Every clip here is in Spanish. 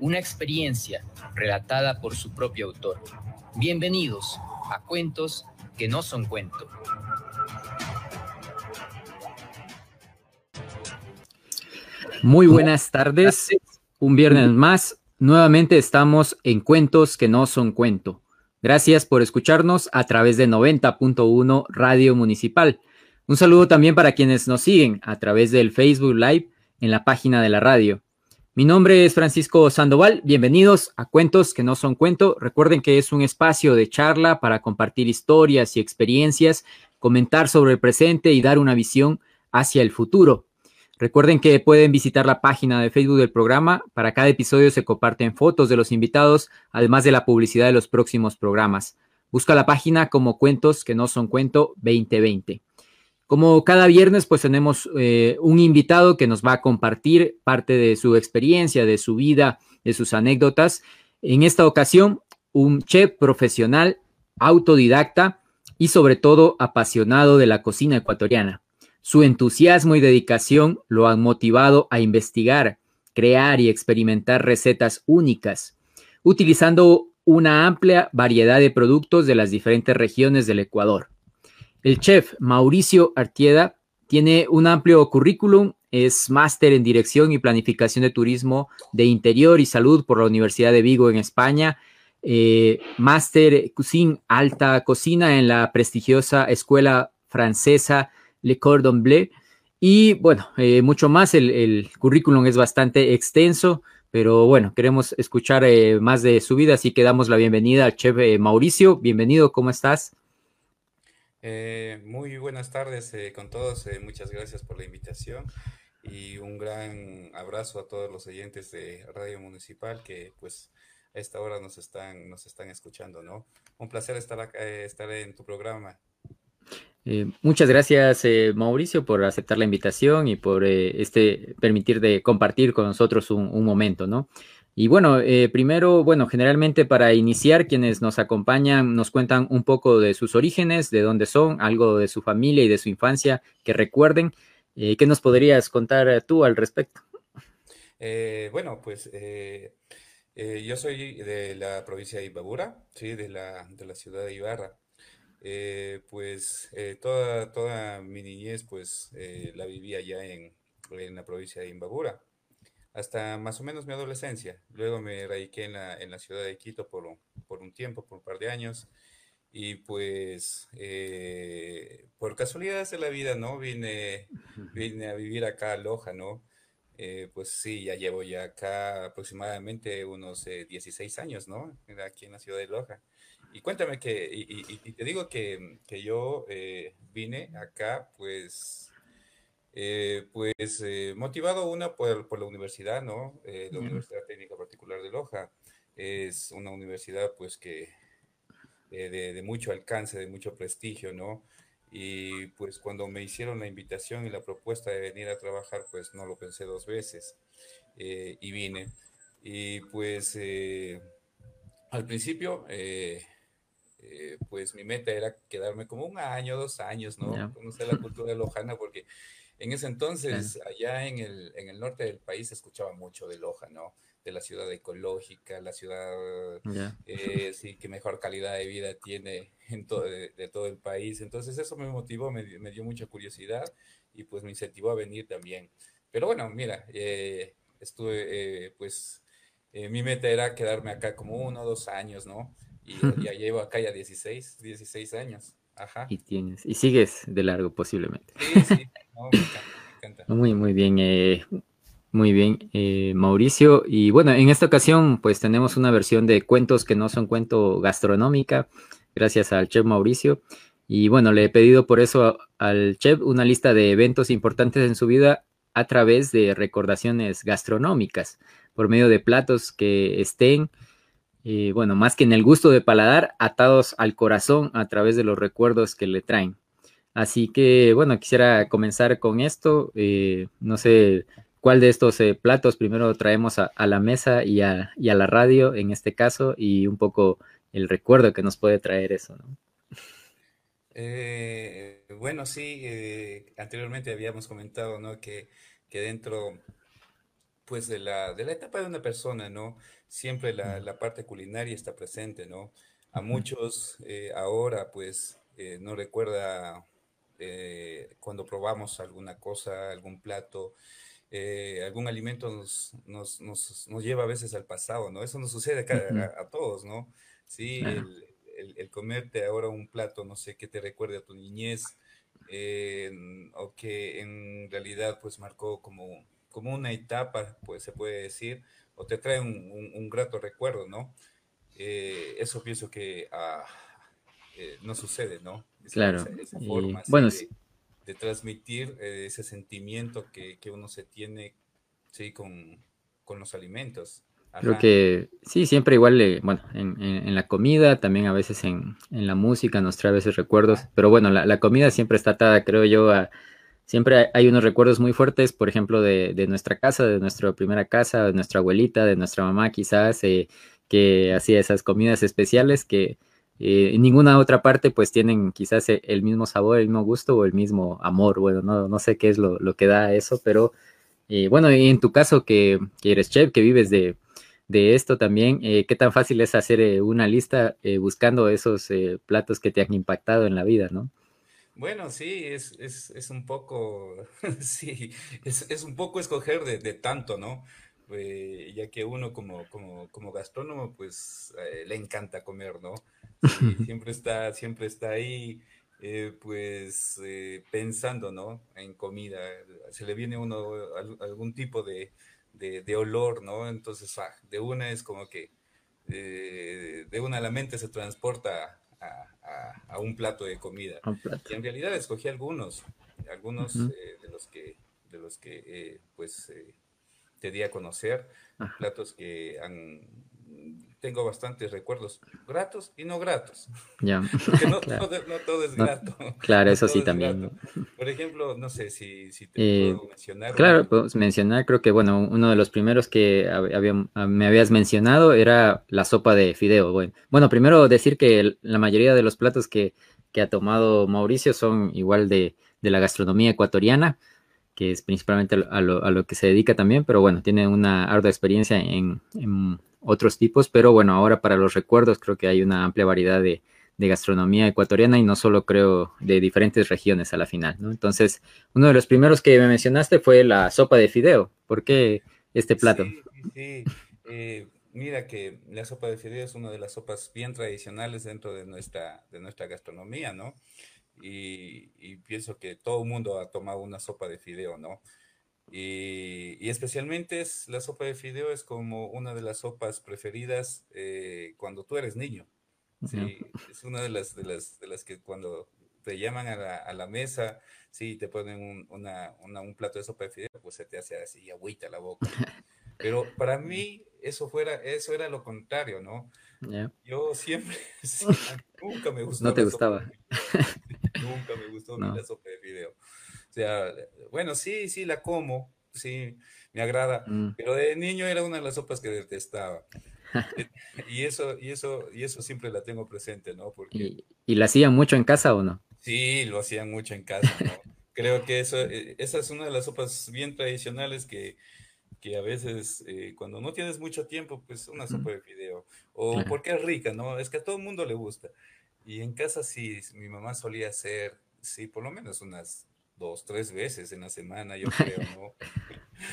una experiencia relatada por su propio autor. Bienvenidos a Cuentos que no son cuento. Muy buenas tardes. Un viernes más. Nuevamente estamos en Cuentos que no son cuento. Gracias por escucharnos a través de 90.1 Radio Municipal. Un saludo también para quienes nos siguen a través del Facebook Live en la página de la radio. Mi nombre es Francisco Sandoval. Bienvenidos a Cuentos que no son cuento. Recuerden que es un espacio de charla para compartir historias y experiencias, comentar sobre el presente y dar una visión hacia el futuro. Recuerden que pueden visitar la página de Facebook del programa. Para cada episodio se comparten fotos de los invitados, además de la publicidad de los próximos programas. Busca la página como Cuentos que no son cuento 2020. Como cada viernes, pues tenemos eh, un invitado que nos va a compartir parte de su experiencia, de su vida, de sus anécdotas. En esta ocasión, un chef profesional, autodidacta y sobre todo apasionado de la cocina ecuatoriana. Su entusiasmo y dedicación lo han motivado a investigar, crear y experimentar recetas únicas, utilizando una amplia variedad de productos de las diferentes regiones del Ecuador. El chef Mauricio Artieda tiene un amplio currículum, es máster en dirección y planificación de turismo de interior y salud por la Universidad de Vigo en España, eh, máster Cuisine Alta Cocina en la prestigiosa Escuela Francesa Le Cordon Bleu. Y bueno, eh, mucho más, el, currículum es bastante extenso, pero bueno, queremos escuchar eh, más de su vida, así que damos la bienvenida al chef Mauricio. Bienvenido, ¿cómo estás? Eh, muy buenas tardes eh, con todos. Eh, muchas gracias por la invitación y un gran abrazo a todos los oyentes de Radio Municipal que pues a esta hora nos están, nos están escuchando, ¿no? Un placer estar acá, estar en tu programa. muchas gracias, Mauricio, por aceptar la invitación y por este permitir de compartir con nosotros un, un momento, ¿no? Y bueno, eh, primero, bueno, generalmente para iniciar, quienes nos acompañan nos cuentan un poco de sus orígenes, de dónde son, algo de su familia y de su infancia que recuerden. Eh, ¿Qué nos podrías contar tú al respecto? Eh, bueno, pues yo soy de la provincia de Imbabura, ¿sí? de, la, de la ciudad de Ibarra. pues toda, toda mi niñez pues la vivía ya en, en la provincia de Imbabura hasta más o menos mi adolescencia. Luego me radiqué en la, en la ciudad de Quito por, por, un tiempo, por un par de años. Y pues, eh, por casualidades de la vida, ¿no? Vine, vine a vivir acá a Loja, ¿no? Eh, pues sí, ya llevo ya acá aproximadamente unos 16 eh, años, ¿no? Aquí en la ciudad de Loja. Y cuéntame que, y, y te digo que, que yo vine acá, pues eh, pues eh, motivado una por, por, la universidad, ¿no? Eh, la Universidad Técnica Particular de Loja es una universidad pues que de, de, mucho alcance, de mucho prestigio, ¿no? Y pues cuando me hicieron la invitación y la propuesta de venir a trabajar, pues no lo pensé dos veces y vine. Y pues al principio, pues mi meta era quedarme como un año, dos años, ¿no? Conocer la cultura lojana porque en ese entonces, allá en el, en el norte del país se escuchaba mucho de Loja, ¿no? De la ciudad ecológica, la ciudad eh, sí, que mejor calidad de vida tiene en todo, de, todo el país. Entonces eso me motivó, me, dio mucha curiosidad y pues me incentivó a venir también. Pero bueno, mira, eh, estuve, eh, pues mi meta era quedarme acá como uno o dos años, ¿no? Y ya llevo acá ya 16, 16 años. Ajá. Y tienes, y sigues de largo posiblemente. Sí, sí, Muy, muy bien, eh, muy bien, eh, Mauricio. Y bueno, en esta ocasión, pues tenemos una versión de cuentos que no son cuento gastronómica, gracias al chef Mauricio. Y bueno, le he pedido por eso al chef una lista de eventos importantes en su vida a través de recordaciones gastronómicas, por medio de platos que estén eh, bueno, más que en el gusto de paladar, atados al corazón a través de los recuerdos que le traen. Así que, bueno, quisiera comenzar con esto. Eh, no sé cuál de estos eh, platos primero traemos a, la mesa y a, la radio en este caso y un poco el recuerdo que nos puede traer eso, ¿no? bueno, sí, anteriormente habíamos comentado, ¿no? Que, que dentro pues de la, de la etapa de una persona, ¿no? Siempre la, la parte culinaria está presente, ¿no? A muchos eh, ahora, pues, eh, no recuerda eh, cuando probamos alguna cosa, algún plato, algún alimento nos, nos, nos, nos, lleva a veces al pasado, ¿no? Eso nos sucede a, a, todos, ¿no? Sí, el, el, el, comerte ahora un plato, no sé, que te recuerde a tu niñez, o que en realidad, pues, marcó como como una etapa, pues se puede decir, o te trae un, grato recuerdo, ¿no? Eh, eso pienso que ah, eh, no sucede, ¿no? Claro. Esa, forma bueno, de, transmitir eh, ese sentimiento que, uno se tiene, sí, con, los alimentos. Creo que sí, siempre igual, bueno, en, la comida, también a veces en, la música nos trae a veces recuerdos, pero bueno, la, la comida siempre está atada, creo yo, a, siempre hay unos recuerdos muy fuertes, por ejemplo, de, nuestra casa, de nuestra primera casa, de nuestra abuelita, de nuestra mamá quizás, eh, que hacía esas comidas especiales que eh, en ninguna otra parte pues tienen quizás e, el mismo sabor, el mismo gusto o el mismo amor. Bueno, no, no sé qué es lo, que da eso, pero eh, bueno, y en tu caso que, eres chef, que vives de, esto también, ¿qué tan fácil es hacer una lista buscando esos platos que te han impactado en la vida, no? Bueno, sí, es, un poco, sí, es, un poco escoger de, tanto, ¿no? Eh, ya que uno como, como, como gastrónomo, pues eh, le encanta comer, ¿no? siempre está, siempre está ahí, eh, pues pensando, ¿no? En comida, se le viene uno algún tipo de, olor, ¿no? Entonces, ah, de una es como que de una la mente se transporta a, un plato de comida. Y en realidad escogí algunos, algunos eh, de los que, de los que eh, pues eh, te di a conocer, platos que han tengo bastantes recuerdos gratos y no gratos. Ya. Porque no, todo, es grato. claro, eso sí también. Por ejemplo, no sé si, si te puedo mencionar. Claro, puedo mencionar, creo que, bueno, uno de los primeros que me habías mencionado era la sopa de fideo. Bueno, bueno primero decir que la mayoría de los platos que, que ha tomado Mauricio son igual de, de la gastronomía ecuatoriana que es principalmente a lo, a lo, que se dedica también, pero bueno, tiene una ardua experiencia en, en otros tipos, pero bueno, ahora para los recuerdos creo que hay una amplia variedad de, gastronomía ecuatoriana y no solo creo de diferentes regiones a la final, ¿no? Entonces, uno de los primeros que me mencionaste fue la sopa de fideo. ¿Por qué este plato? Sí, sí. Eh, mira que la sopa de fideo es una de las sopas bien tradicionales dentro de nuestra, de nuestra gastronomía, ¿no? Y, y pienso que todo el mundo ha tomado una sopa de fideo, ¿no? Y, especialmente es, la sopa de fideo es como una de las sopas preferidas eh, cuando tú eres niño. Sí, es una de las, de las, de las que cuando te llaman a la, a la mesa, sí, te ponen un, una, un plato de sopa de fideo, pues se te hace así agüita la boca. Pero para mí eso, fuera, eso era lo contrario, ¿no? Yo siempre, nunca me gustó. No te gustaba. Nunca me gustó la sopa de fideo sea, bueno, sí, sí, la como, sí, me agrada, mm. pero de niño era una de las sopas que detestaba. y eso, y eso, y eso siempre la tengo presente, ¿no? Porque... ¿Y, la hacían mucho en casa o no? Sí, lo hacían mucho en casa, ¿no? Creo que eso, eh, esa es una de las sopas bien tradicionales que, que a veces eh, cuando no tienes mucho tiempo, pues una sopa de fideo. O porque es rica, ¿no? Es que a todo el mundo le gusta. Y en casa sí, mi mamá solía hacer, sí, por lo menos unas dos, tres veces en la semana, yo creo, ¿no?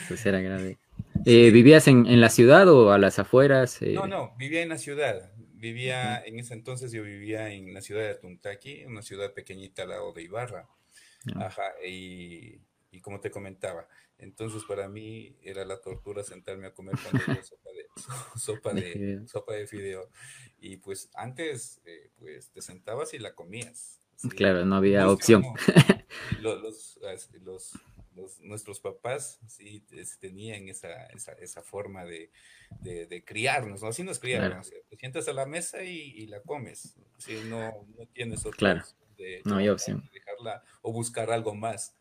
pues era grave. Eh, ¿Vivías en, la ciudad o a las afueras? Eh, no, no, vivía en la ciudad. Vivía, en ese entonces yo vivía en la ciudad de Tuntaki, una ciudad pequeñita al lado de Ibarra. Ajá, y, como te comentaba, entonces para mí era la tortura sentarme a comer cuando sopa de, sopa de, de fideo. Y pues antes, eh, pues te sentabas y la comías. claro, no había opción. los, los, nuestros papás sí tenían esa, esa, esa forma de, de, criarnos, ¿no? Así nos criaron, te sientas a la mesa y, la comes, no, no tienes otra claro. de, no hay opción. dejarla o buscar algo más.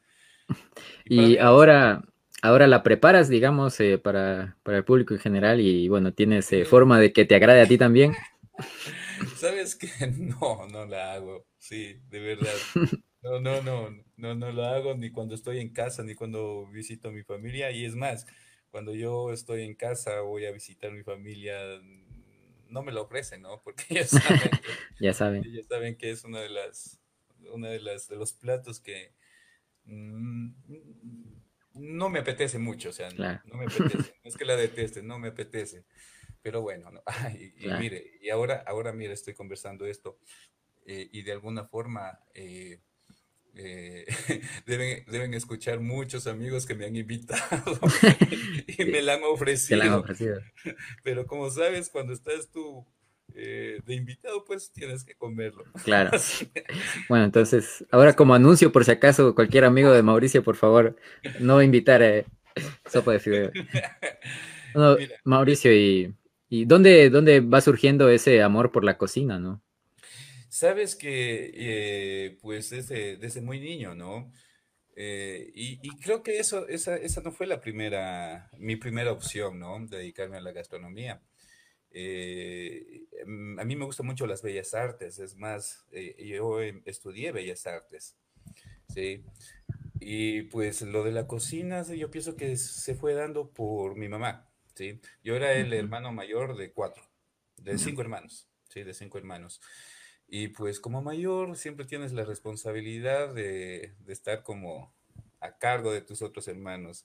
Y, ahora, ahora la preparas, digamos, eh, para, para, el público en general y bueno, tienes eh, forma de que te agrade a ti también. ¿Sabes qué? No, no la hago, sí, de verdad. No, no, no, no, no lo hago ni cuando estoy en casa, ni cuando visito a mi familia. Y es más, cuando yo estoy en casa, voy a visitar a mi familia, no me lo ofrecen, ¿no? Porque ya saben que, ya saben. ya saben que es una de las, una de las, de los platos que mm, no me apetece mucho, o sea, no, me apetece. No es que la deteste, no me apetece. Pero bueno, no. y, mire, y ahora, ahora mire, estoy conversando esto eh, y de alguna forma eh, eh, deben, deben, escuchar muchos amigos que me han invitado y me la han ofrecido. Pero como sabes, cuando estás tú eh, de invitado, pues tienes que comerlo. Claro. Bueno, entonces, ahora como anuncio, por si acaso, cualquier amigo de Mauricio, por favor, no invitar a sopa de fideo. Mauricio, ¿y, y dónde, dónde va surgiendo ese amor por la cocina, no? Sabes que, eh, pues, desde, desde muy niño, ¿no? Eh, y, creo que eso, esa, esa no fue la primera, mi primera opción, ¿no? Dedicarme a la gastronomía. Eh, mm, a mí me gustan mucho las bellas artes, es más, yo em, estudié bellas artes, ¿sí? Y pues lo de la cocina, yo pienso que se fue dando por mi mamá, ¿sí? Yo era el hermano mayor de cuatro, de cinco hermanos, ¿sí? De cinco hermanos. Y pues como mayor siempre tienes la responsabilidad de, estar como a cargo de tus otros hermanos.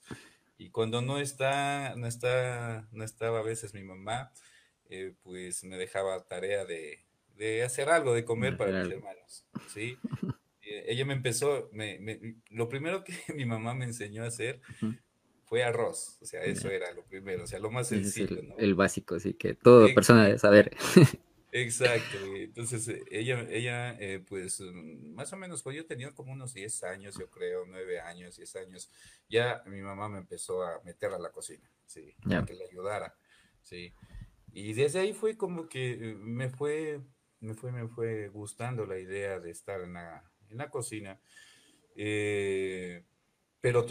Y cuando no está, no está, no estaba a veces mi mamá, eh, pues me dejaba tarea de, hacer algo de comer para mis hermanos, ¿sí? Eh, ella me empezó, lo primero que mi mamá me enseñó a hacer fue arroz, o sea, eso era lo primero, o sea, lo más sencillo, el, el básico, así que toda persona debe saber. Exacto, entonces eh, ella, ella eh, pues mm, más o menos, pues yo tenía como unos 10 años, yo creo, 9 años, 10 años, ya mi mamá me empezó a meter a la cocina, sí, para que le ayudara, sí, y desde ahí fue como que eh, me fue, me fue, me fue gustando la idea de estar en la, en la cocina, pero,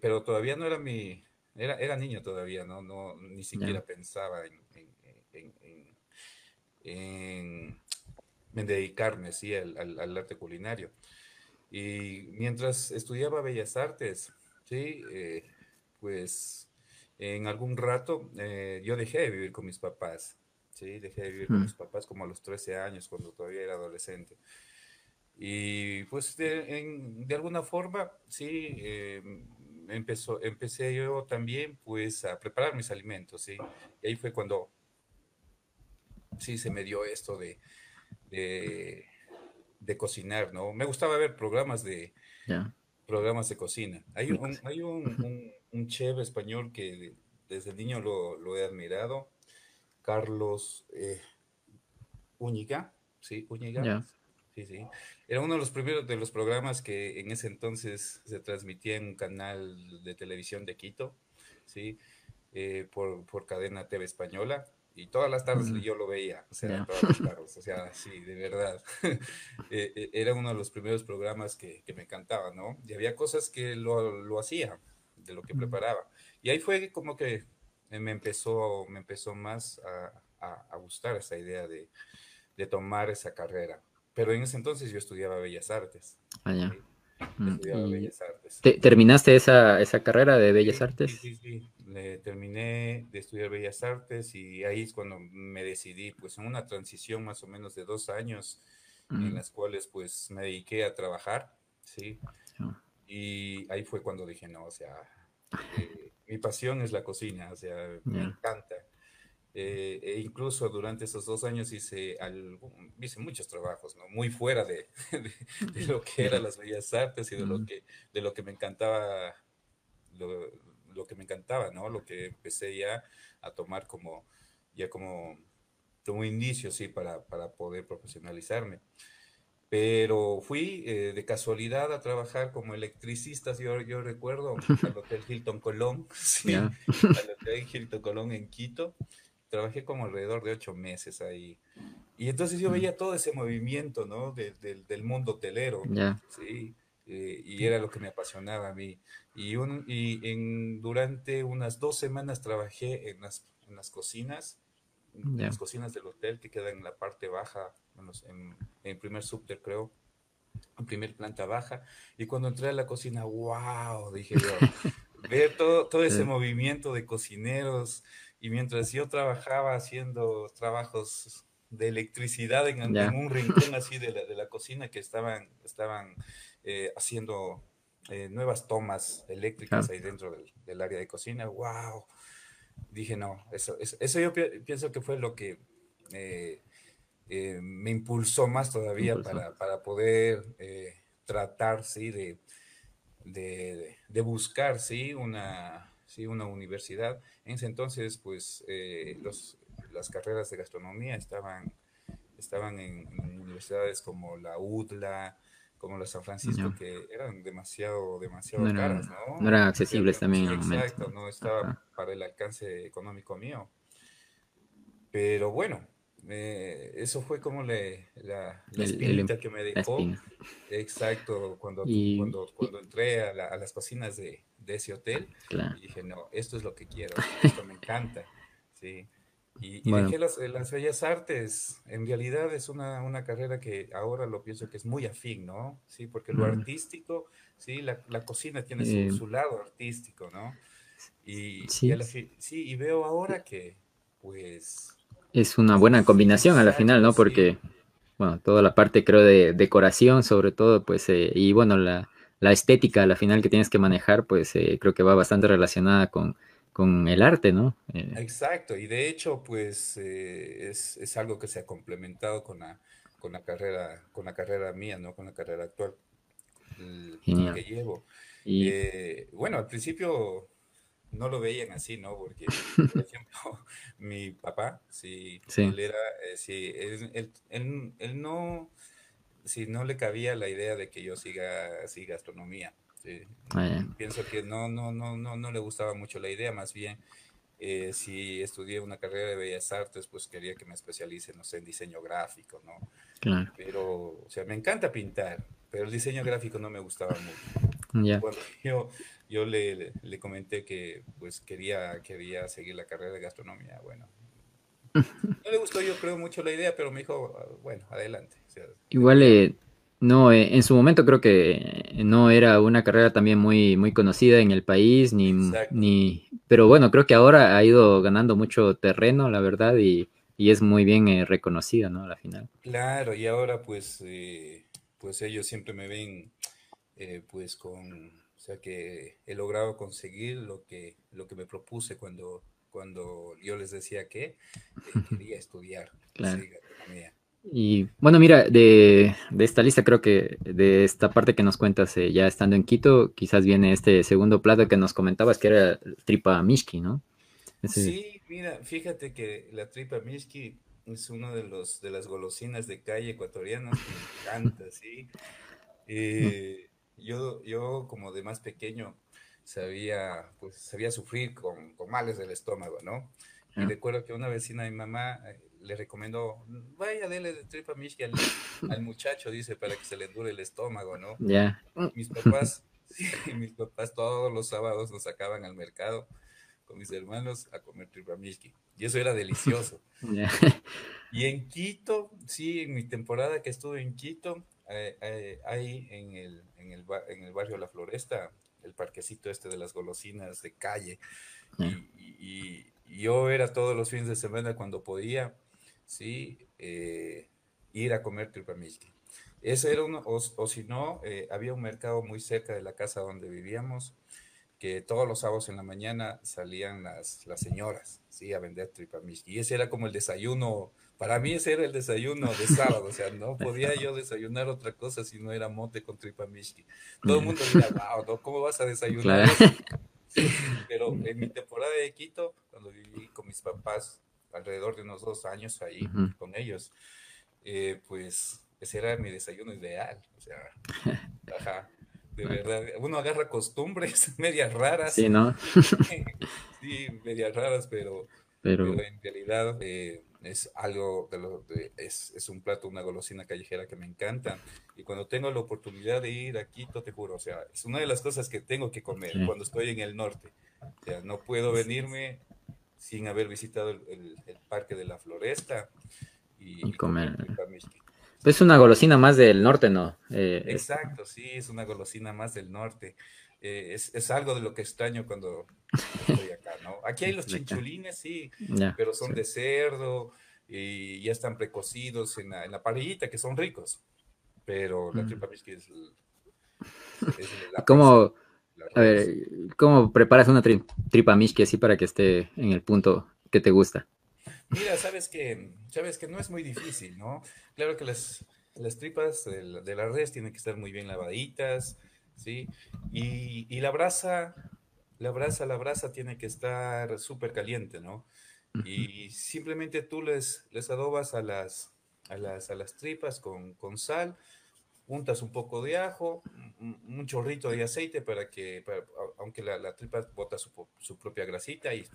pero todavía no era mi, era, era niño todavía, ¿no? no ni siquiera pensaba en en, dedicarme ¿sí? al, arte culinario. Y mientras estudiaba Bellas Artes, ¿sí? Eh, pues en algún rato eh, yo dejé de vivir con mis papás, ¿sí? Dejé de vivir con mis papás como a los 13 años, cuando todavía era adolescente. Y pues de, alguna forma, sí, eh, empezó, empecé yo también pues a preparar mis alimentos, ¿sí? Y ahí fue cuando sí se me dio esto de, de, cocinar, ¿no? Me gustaba ver programas de, programas de cocina. Hay un, hay un, un, chef español que desde niño lo, he admirado, Carlos eh, Úñiga, ¿sí? Úñiga. Sí, sí. Era uno de los primeros de los programas que en ese entonces se transmitía en un canal de televisión de Quito, ¿sí? Eh, por, por cadena TV española y todas las tardes yo lo veía, o sea, todas las tardes, o sea, sí, de verdad. Eh, eh, era uno de los primeros programas que, que, me encantaba, ¿no? Y había cosas que lo, lo hacía, de lo que preparaba. Y ahí fue como que me empezó, me empezó más a, a, gustar esa idea de, de, tomar esa carrera. Pero en ese entonces yo estudiaba Bellas Artes. Ah, ya. Estudiaba Bellas Artes. ¿Terminaste esa, esa carrera de Bellas Artes? Sí, sí, sí terminé de estudiar Bellas Artes y ahí es cuando me decidí, pues en una transición más o menos de dos años, en las cuales pues me dediqué a trabajar, ¿sí? Y ahí fue cuando dije, no, o sea, eh, mi pasión es la cocina, o sea, me encanta. Eh, e incluso durante esos dos años hice, hice muchos trabajos, ¿no? Muy fuera de, de, lo que eran las bellas artes y de, lo, que, de lo que me encantaba, lo, lo que me encantaba, ¿no? Lo que empecé ya a tomar como, ya como, como indicio, sí, para, para poder profesionalizarme. Pero fui eh, de casualidad a trabajar como electricista, yo, yo recuerdo, al Hotel Hilton Colón, sí, al Hotel Hilton Colón en Quito. Trabajé como alrededor de ocho meses ahí. Y entonces yo veía todo ese movimiento, ¿no? del mundo hotelero, ¿sí? Eh, y era lo que me apasionaba a mí. Y, un, y en, durante unas dos semanas trabajé en las, en las cocinas, en las cocinas del hotel que quedan en la parte baja, en, el primer subter creo, en primer planta baja. Y cuando entré a la cocina, wow, dije yo, ver todo, todo ese movimiento de cocineros. Y mientras yo trabajaba haciendo trabajos de electricidad en, un rincón así de la, de la, cocina que estaban, estaban eh, haciendo eh, nuevas tomas eléctricas ahí dentro del, del, área de cocina. ¡Wow! Dije, no, eso, eso, yo pienso que fue lo que eh, me impulsó más todavía Para, para, poder tratar, sí, de, de, de, buscar, sí, una, sí, una universidad. En ese entonces, pues, los, las carreras de gastronomía estaban, estaban en, universidades como la UDLA, como la San Francisco, que eran demasiado, demasiado caras, ¿no? No eran accesibles también. exacto, no estaba para el alcance económico mío. Pero bueno, eso fue como le, la, la espinita que me dejó. Exacto, cuando, cuando, cuando, entré a, a, las cocinas de, de ese hotel, y dije, no, esto es lo que quiero, esto me encanta. Sí. Y, dejé las, las, bellas artes. En realidad es una, una, carrera que ahora lo pienso que es muy afín, ¿no? Sí, porque lo mm. artístico, sí, la, la cocina tiene su, su, lado artístico, ¿no? Y, sí. sí, y veo ahora que, pues... Es una buena combinación a la final, ¿no? Porque, bueno, toda la parte, creo, de decoración, sobre todo, pues, eh, y bueno, la, la, estética a la final que tienes que manejar, pues, eh, creo que va bastante relacionada con con el arte, ¿no? Eh, Exacto, y de hecho, pues eh, es, es, algo que se ha complementado con la, con la carrera, con la carrera mía, ¿no? Con la carrera actual que llevo. Y... Eh, bueno, al principio no lo veían así, ¿no? Porque, por ejemplo, mi papá, sí, él era, sí, él, él, él, no, sí, no le cabía la idea de que yo siga así gastronomía. Este, ah, pienso que no, no, no, no, no le gustaba mucho la idea, más bien eh, si estudié una carrera de bellas artes, pues quería que me especialice, no sé, en diseño gráfico, ¿no? Claro. Pero, o sea, me encanta pintar, pero el diseño gráfico no me gustaba mucho. Bueno, yo, yo le, le, comenté que pues quería, quería seguir la carrera de gastronomía, bueno. No le gustó, yo creo, mucho la idea, pero me dijo, ah, bueno, adelante. Igual eh, no, eh, en su momento creo que no era una carrera también muy, muy conocida en el país, ni, ni, pero bueno, creo que ahora ha ido ganando mucho terreno, la verdad, y, es muy bien eh, reconocida, ¿no? A la final. Claro, y ahora pues, eh, pues ellos siempre me ven pues con, o sea que he logrado conseguir lo que, lo que me propuse cuando, cuando yo les decía que quería estudiar. Claro. Y bueno, mira, de, esta lista creo que de esta parte que nos cuentas eh, ya estando en Quito, quizás viene este segundo plato que nos comentabas que era tripa mishki, ¿no? Sí, mira, fíjate que la tripa mishki es uno de los de las golosinas de calle ecuatorianas que me encanta, sí. Eh, yo, yo como de más pequeño sabía, pues sabía sufrir con, con males del estómago, ¿no? Y ah. recuerdo que una vecina de mi mamá eh, le recomendó, vaya, dele de tripa mishki al, al, muchacho, dice, para que se le endure el estómago, ¿no? Ya. Mis papás, mis papás todos los sábados nos sacaban al mercado con mis hermanos a comer tripa mishki. Y eso era delicioso. Y en Quito, sí, en mi temporada que estuve en Quito, eh, eh, ahí en el, en, el, en el barrio La Floresta, el parquecito este de las golosinas de calle. Y, y, yo era todos los fines de semana cuando podía ¿sí? Eh, ir a comer tripamishki. Ese era uno, o, si no, eh, había un mercado muy cerca de la casa donde vivíamos, que todos los sábados en la mañana salían las, las señoras, ¿sí? A vender tripamishki. Y ese era como el desayuno, para mí ese era el desayuno de sábado, o sea, no podía yo desayunar otra cosa si no era mote con tripamishki. Todo el mundo dirá, wow, ¿cómo vas a desayunar pero en mi temporada de Quito, cuando viví con mis papás alrededor de unos dos años ahí con ellos. Eh, pues ese era mi desayuno ideal. O sea, ajá, de verdad. Uno agarra costumbres medias raras. Sí, ¿no? sí, medias raras, pero, pero... en realidad eh, es algo de lo es, es, un plato, una golosina callejera que me encanta. Y cuando tengo la oportunidad de ir a Quito, te juro, o sea, es una de las cosas que tengo que comer cuando estoy en el norte. O sea, no puedo venirme sin haber visitado el, Parque de la Floresta y, comer. Es una golosina más del norte, ¿no? Eh, Exacto, sí, es una golosina más del norte. Eh, es, es, algo de lo que extraño cuando estoy acá, ¿no? Aquí hay los chinchulines, sí, pero son de cerdo y ya están precocidos en la, en la, parrillita, que son ricos. Pero la mm. tripa es, es ¿Cómo, a ver, ¿cómo preparas una tripa mishki así para que esté en el punto que te gusta? Mira, sabes que, sabes que no es muy difícil, ¿no? Claro que las, las tripas de de la res tienen que estar muy bien lavaditas, ¿sí? Y, y la brasa, la brasa, la brasa tiene que estar súper caliente, ¿no? Y simplemente tú les, les adobas a las, a las, a las tripas con, con sal, untas un poco de ajo, un, chorrito de aceite para que, aunque la, la, tripa bota su, su propia grasita y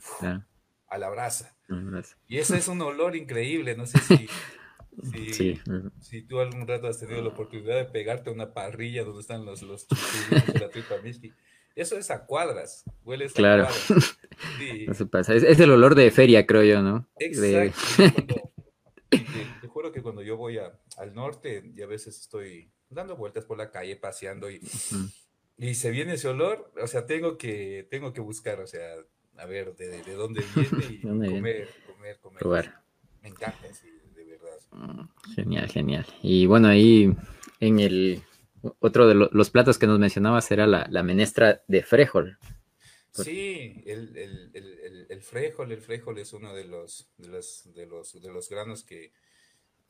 a la brasa. Y ese es un olor increíble, no sé si, si, si, tú algún rato has tenido la oportunidad de pegarte a una parrilla donde están los, los de la tripa miski. Eso es a cuadras, huele a claro. cuadras. Eso pasa. Es, es, el olor de feria, creo yo, ¿no? Exacto. te, juro que cuando yo voy a, al norte y a veces estoy dando vueltas por la calle, paseando y, y se viene ese olor, o sea, tengo que, tengo que buscar, o sea, a ver de, de dónde viene y comer, comer, comer, Probar. Me encanta, sí. Genial, genial. Y bueno, ahí en el otro de los platos que nos mencionabas era la, menestra de frijol. Sí, el, el, el, el, frijol, el frijol es uno de los, de los, de los, de los granos que,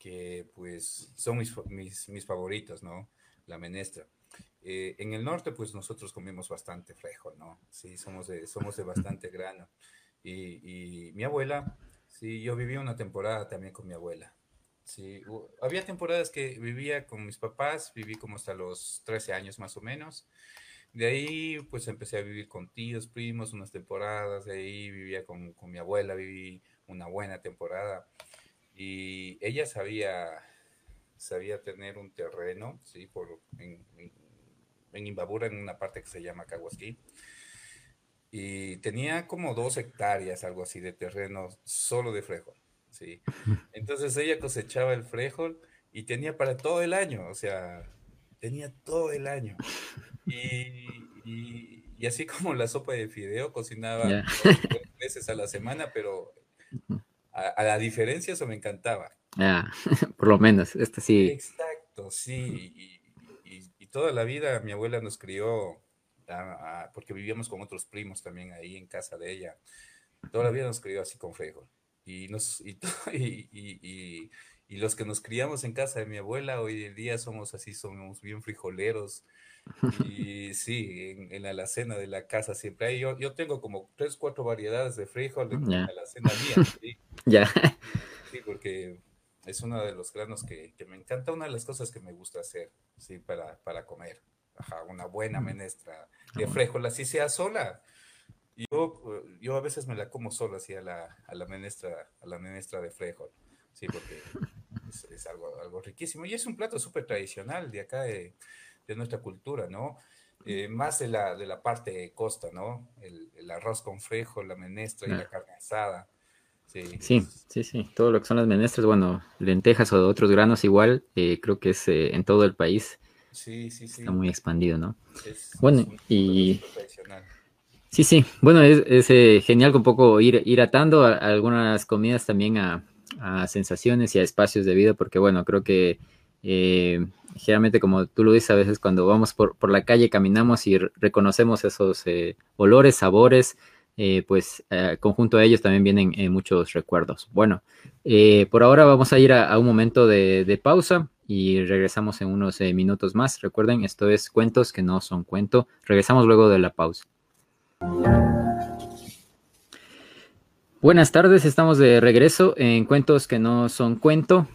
que pues son mis, mis, mis favoritos, ¿no? La menestra. Eh, en el norte, pues nosotros comemos bastante frijol, ¿no? Sí, somos de, somos de bastante grano. Y, y mi abuela, sí, yo viví una temporada también con mi abuela. Sí, había temporadas que vivía con mis papás, viví como hasta los 13 años más o menos. De ahí, pues empecé a vivir con tíos, primos, unas temporadas. De ahí vivía con, con mi abuela, viví una buena temporada. Y ella sabía, sabía tener un terreno, ¿sí? Por, en, en, Imbabura, en una parte que se llama Caguasquí. Y tenía como dos hectáreas, algo así, de terreno solo de frijol. Sí. Entonces ella cosechaba el frijol y tenía para todo el año, o sea, tenía todo el año. Y, y, así como la sopa de fideo, cocinaba dos veces a la semana, pero a, la diferencia eso me encantaba. por lo menos, esto sí. Exacto, sí. Y, toda la vida mi abuela nos crió, porque vivíamos con otros primos también ahí en casa de ella. Toda la vida nos crió así con frijol y, nos, y, y, los que nos criamos en casa de mi abuela hoy en día somos así, somos bien frijoleros. Y sí, en, la alacena de la casa siempre hay. Yo, yo tengo como tres, cuatro variedades de frijol en la alacena mía. ¿sí? Ya. Sí, porque es uno de los granos que, que, me encanta, una de las cosas que me gusta hacer, sí, para, para comer. Ajá, una buena menestra de frijol, así sea sola. Yo, yo a veces me la como solo así a la, a la menestra, a la menestra de frijol, sí, porque es, algo, algo riquísimo. Y es un plato súper tradicional de acá, de, de, nuestra cultura, ¿no? Eh, más de la, de la parte costa, ¿no? El, el arroz con frijol, la menestra y la carne asada. Sí, sí, sí, sí, todo lo que son las menestras, bueno, lentejas o otros granos igual, eh, creo que es eh, en todo el país. Sí, sí, sí. Está muy expandido, ¿no? bueno, y... Sí, sí. Bueno, es, genial un poco ir, ir atando algunas comidas también a, sensaciones y a espacios de vida, porque bueno, creo que eh, generalmente como tú lo dices, a veces cuando vamos por, por la calle caminamos y reconocemos esos eh, olores, sabores, pues conjunto a ellos también vienen muchos recuerdos. Bueno, por ahora vamos a ir a, un momento de, de, pausa y regresamos en unos minutos más. Recuerden, esto es cuentos que no son cuento. Regresamos luego de la pausa. Buenas tardes, estamos de regreso en Cuentos que no son cuento.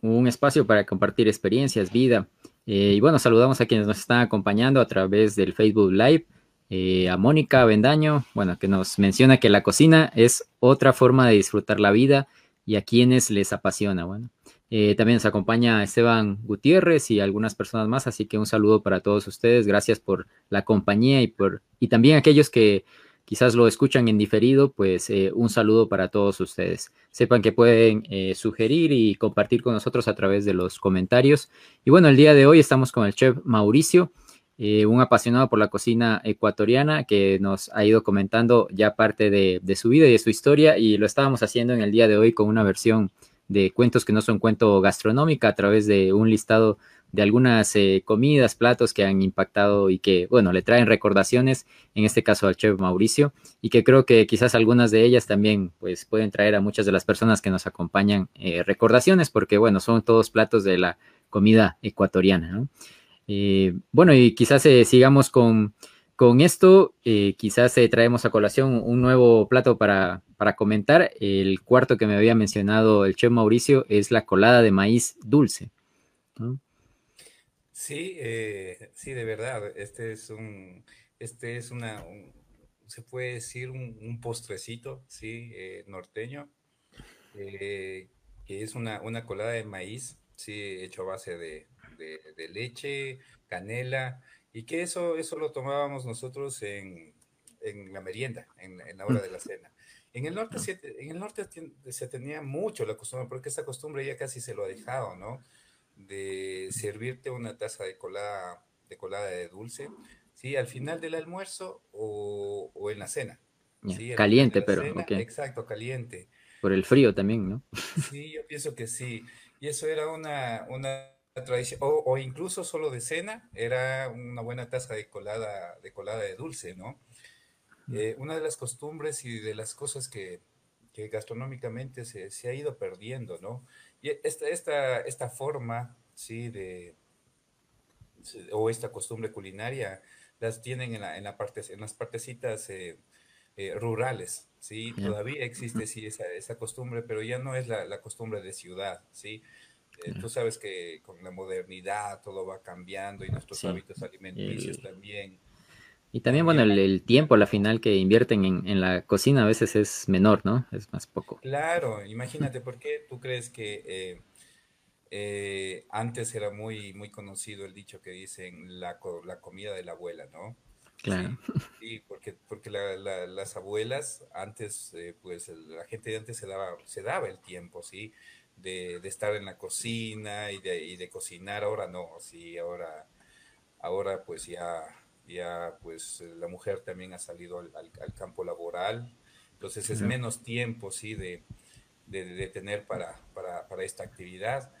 Un espacio para compartir experiencias, vida. Eh, y bueno, saludamos a quienes nos están acompañando a través del Facebook Live. Eh, a Mónica Bendaño, bueno, que nos menciona que la cocina es otra forma de disfrutar la vida y a quienes les apasiona. Bueno, eh, también nos acompaña Esteban Gutiérrez y algunas personas más, así que un saludo para todos ustedes. Gracias por la compañía y por y también aquellos que quizás lo escuchan en diferido, pues eh, un saludo para todos ustedes. Sepan que pueden eh, sugerir y compartir con nosotros a través de los comentarios. Y bueno, el día de hoy estamos con el chef Mauricio. un apasionado por la cocina ecuatoriana que nos ha ido comentando ya parte de, de su vida y de su historia y lo estábamos haciendo en el día de hoy con una versión de cuentos que no son cuento gastronómica a través de un listado de algunas eh, comidas, platos que han impactado y que, bueno, le traen recordaciones, en este caso al chef Mauricio, y que creo que quizás algunas de ellas también, pues, pueden traer a muchas de las personas que nos acompañan eh, recordaciones, porque, bueno, son todos platos de la comida ecuatoriana, ¿no? Eh, bueno, y quizás sigamos con con esto, quizás traemos a colación un nuevo plato para, comentar. El cuarto que me había mencionado el chef Mauricio es la colada de maíz dulce. Sí, eh, sí, de verdad. Este es un, este es una, se puede decir un, postrecito, sí, norteño, que es una, una, colada de maíz, sí, hecho a base de, de leche, canela y que eso, eso lo tomábamos nosotros en, en la merienda, en, en, la hora de la cena. En el, norte, se, en el norte se tenía mucho la costumbre, porque esa costumbre ya casi se lo ha dejado, ¿no? De servirte una taza de colada de, colada de dulce, ¿sí? Al final del almuerzo o, o en la cena. ¿sí? Caliente, pero. Exacto, caliente. Por el frío también, ¿no? Sí, yo pienso que sí. Y eso era una, una tradición, o, incluso solo de cena, era una buena taza de colada de, colada de dulce, ¿no? Eh, una de las costumbres y de las cosas que, que gastronómicamente se, se, ha ido perdiendo, ¿no? Y esta, esta, esta forma, ¿sí? De, o esta costumbre culinaria, las tienen en, la, en, la parte, en las partecitas eh, eh, rurales, ¿sí? Todavía existe, sí, esa, esa, costumbre, pero ya no es la, la costumbre de ciudad, ¿sí? Eh, tú sabes que con la modernidad todo va cambiando y nuestros hábitos alimenticios también. Y también, bueno, el, tiempo a la final que invierten en, la cocina a veces es menor, ¿no? Es más poco. Claro, imagínate, ¿por qué tú crees que eh, eh, antes era muy, muy conocido el dicho que dicen la, la comida de la abuela, ¿no? Claro. Sí, porque, porque las abuelas antes, pues la gente de antes se daba, se daba el tiempo, ¿sí? de, estar en la cocina y de, y de, cocinar, ahora no, sí, ahora, ahora pues ya, ya pues la mujer también ha salido al, campo laboral, entonces es menos tiempo, sí, de, de, tener para, para, para, esta actividad.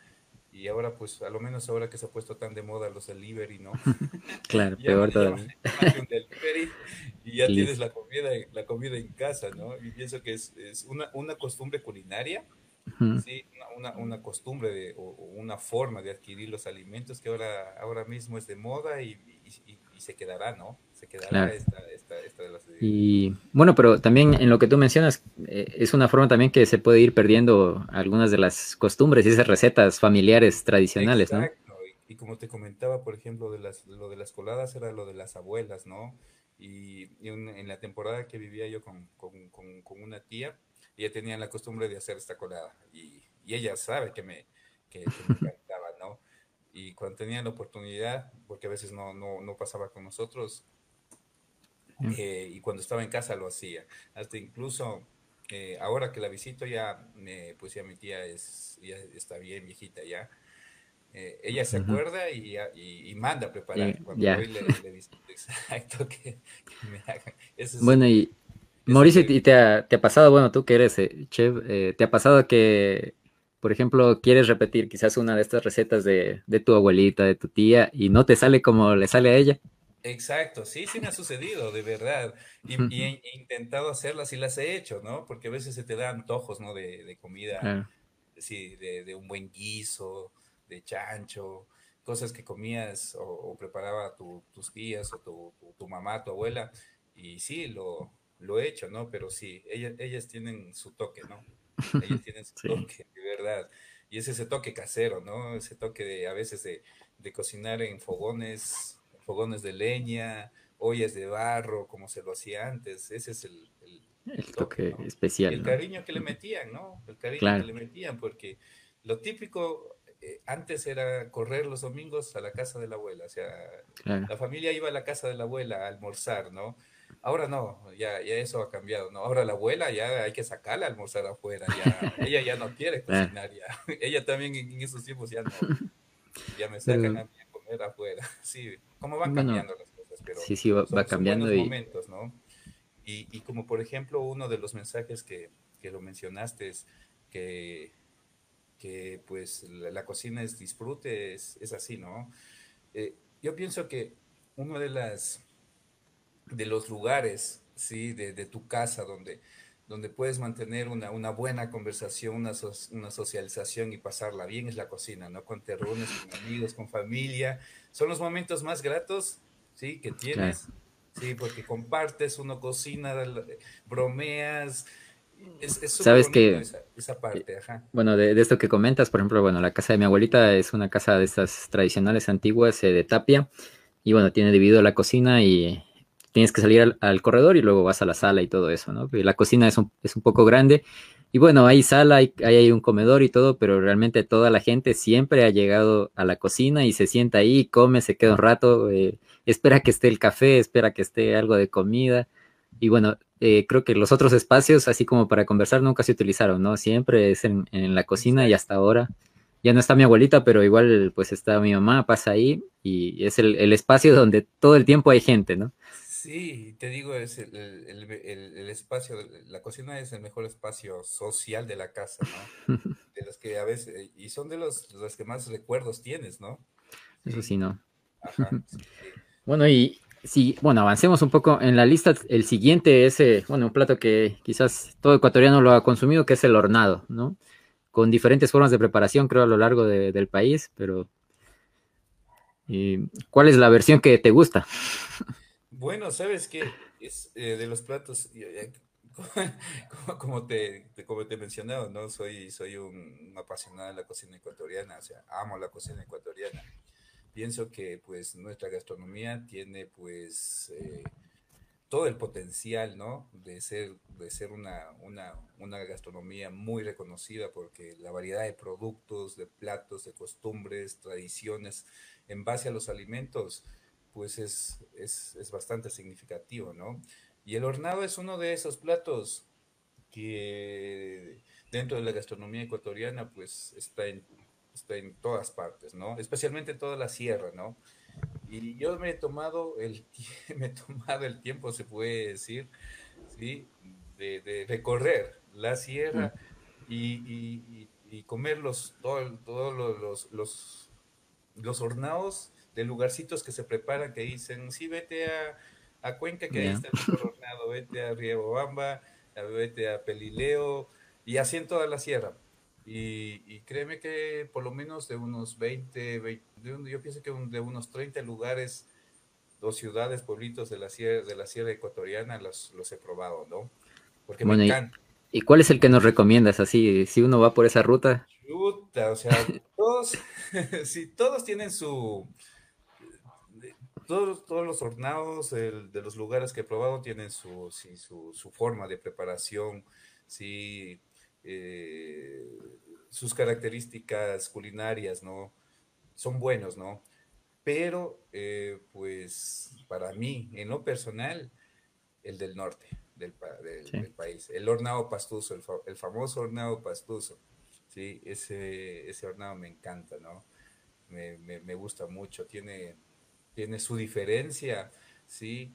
Y ahora, pues, a lo menos ahora que se ha puesto tan de moda los delivery, ¿no? claro, peor todavía. y ya tienes la comida, la comida en casa, ¿no? Y pienso que es, es una, una costumbre culinaria Sí, una, una, costumbre de, o, una forma de adquirir los alimentos que ahora, ahora mismo es de moda y, y, se quedará, ¿no? Se quedará esta, esta, esta, de las... Y bueno, pero también en lo que tú mencionas, eh, es una forma también que se puede ir perdiendo algunas de las costumbres y esas recetas familiares tradicionales, Exacto. Y, como te comentaba, por ejemplo, de las, lo de las coladas era lo de las abuelas, ¿no? Y, en la temporada que vivía yo con, con, con, con una tía, ella tenía la costumbre de hacer esta colada y, y ella sabe que me, que, me ¿no? Y cuando tenía la oportunidad, porque a veces no, no, no pasaba con nosotros, eh, y cuando estaba en casa lo hacía. Hasta incluso eh, ahora que la visito ya, pues ya mi tía es, ya está bien viejita ya. Eh, ella se acuerda y, y, manda a preparar. Cuando voy le, le, visito exacto que, me hagan. bueno, y Mauricio, ¿y te ha, te ha, pasado, bueno, tú que eres eh, chef, eh, ¿te ha pasado que, por ejemplo, quieres repetir quizás una de estas recetas de, de, tu abuelita, de tu tía, y no te sale como le sale a ella? Exacto, sí, sí me ha sucedido, de verdad. Y, he, intentado hacerlas y las he hecho, ¿no? Porque a veces se te dan antojos, ¿no? De, de comida, sí, de, de, un buen guiso, de chancho, cosas que comías o, preparaba tus tías o tu, tu mamá, tu abuela. Y sí, lo, lo he hecho, ¿no? Pero sí, ellas, ellas tienen su toque, ¿no? Ellas tienen su toque, de verdad. y es ese toque casero, ¿no? Ese toque de a veces de, de cocinar en fogones, fogones de leña, ollas de barro, como se lo hacía antes. Ese es el, el, toque, especial. El cariño que le metían, ¿no? El cariño que le metían, porque lo típico eh, antes era correr los domingos a la casa de la abuela, o sea, la familia iba a la casa de la abuela a almorzar, ¿no? Ahora no, ya, ya eso ha cambiado, ¿no? Ahora la abuela ya hay que sacarla a almorzar afuera, ya, ella ya no quiere cocinar, ya. Ella también en esos tiempos ya no, ya me sacan a mí a comer afuera. Sí, como van cambiando las cosas, pero sí, sí, va, cambiando. y... momentos, ¿no? Y, y, como por ejemplo uno de los mensajes que, que lo mencionaste es que, que pues la, cocina es disfrute, es, es así, ¿no? Eh, yo pienso que uno de las de los lugares, ¿sí? De, de tu casa donde, donde puedes mantener una, una buena conversación, una, una, socialización y pasarla bien es la cocina, ¿no? Cuando te reúnes con amigos, con familia, son los momentos más gratos, ¿sí? Que tienes, ¿sí? Porque compartes, uno cocina, bromeas. Es, Sabes que esa, parte, ajá. bueno, de, de, esto que comentas, por ejemplo, bueno, la casa de mi abuelita es una casa de estas tradicionales antiguas eh, de tapia y bueno, tiene dividido la cocina y tienes que salir al, corredor y luego vas a la sala y todo eso, ¿no? La cocina es un, es un poco grande y bueno, hay sala, hay, hay, un comedor y todo, pero realmente toda la gente siempre ha llegado a la cocina y se sienta ahí, come, se queda un rato, eh, espera que esté el café, espera que esté algo de comida. Y bueno, eh, creo que los otros espacios, así como para conversar, nunca se utilizaron, ¿no? Siempre es en, en la cocina y hasta ahora. Ya no está mi abuelita, pero igual pues está mi mamá, pasa ahí y es el, el espacio donde todo el tiempo hay gente, ¿no? Sí, te digo, es el, el, el, espacio, la cocina es el mejor espacio social de la casa, ¿no? De los que a veces, y son de los, los que más recuerdos tienes, ¿no? Eso sí, ¿no? Ajá, Bueno, y si, bueno, avancemos un poco en la lista, el siguiente es, eh, bueno, un plato que quizás todo ecuatoriano lo ha consumido, que es el hornado, ¿no? Con diferentes formas de preparación, creo, a lo largo del país, pero... ¿Cuál es la versión que te gusta? Bueno, ¿sabes qué? Es eh, de los platos, como, te, como te he mencionado, ¿no? Soy, soy un, apasionado de la cocina ecuatoriana, o sea, amo la cocina ecuatoriana. Pienso que pues nuestra gastronomía tiene pues eh, todo el potencial, ¿no? De ser, de ser una, una, una gastronomía muy reconocida porque la variedad de productos, de platos, de costumbres, tradiciones en base a los alimentos, pues es, es, es, bastante significativo, ¿no? Y el hornado es uno de esos platos que dentro de la gastronomía ecuatoriana, pues está en, está en todas partes, ¿no? Especialmente en toda la sierra, ¿no? Y yo me he tomado el, me he tomado el tiempo, se puede decir, ¿sí? De, de recorrer la sierra y, y, y comer los, todos los, los, los hornados de lugarcitos que se preparan que dicen, sí, vete a, a Cuenca, que ahí está el hornado, vete a Riobamba, vete a Pelileo, y así en toda la sierra. Y, créeme que por lo menos de unos 20, yo pienso que de unos 30 lugares, dos ciudades, pueblitos de la sierra, de la sierra ecuatoriana los, los he probado, ¿no? Porque me encanta. ¿Y, cuál es el que nos recomiendas así, si uno va por esa ruta? Ruta, o sea, todos, si todos tienen su, todos, todos los hornados de los lugares que he probado tienen su, su, forma de preparación, sí, eh, sus características culinarias, ¿no? Son buenos, ¿no? Pero, eh, pues, para mí, en lo personal, el del norte del, país, el hornado pastuso, el, famoso hornado pastuso, ¿sí? Ese, ese hornado me encanta, ¿no? Me, me gusta mucho, tiene tiene su diferencia, ¿sí?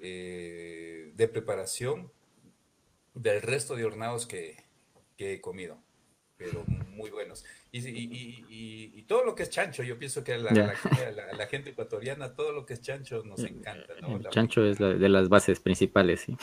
Eh, de preparación del resto de hornados que, he comido, pero muy buenos. Y, todo lo que es chancho, yo pienso que a la, gente ecuatoriana, todo lo que es chancho nos encanta. El chancho es de las bases principales, sí.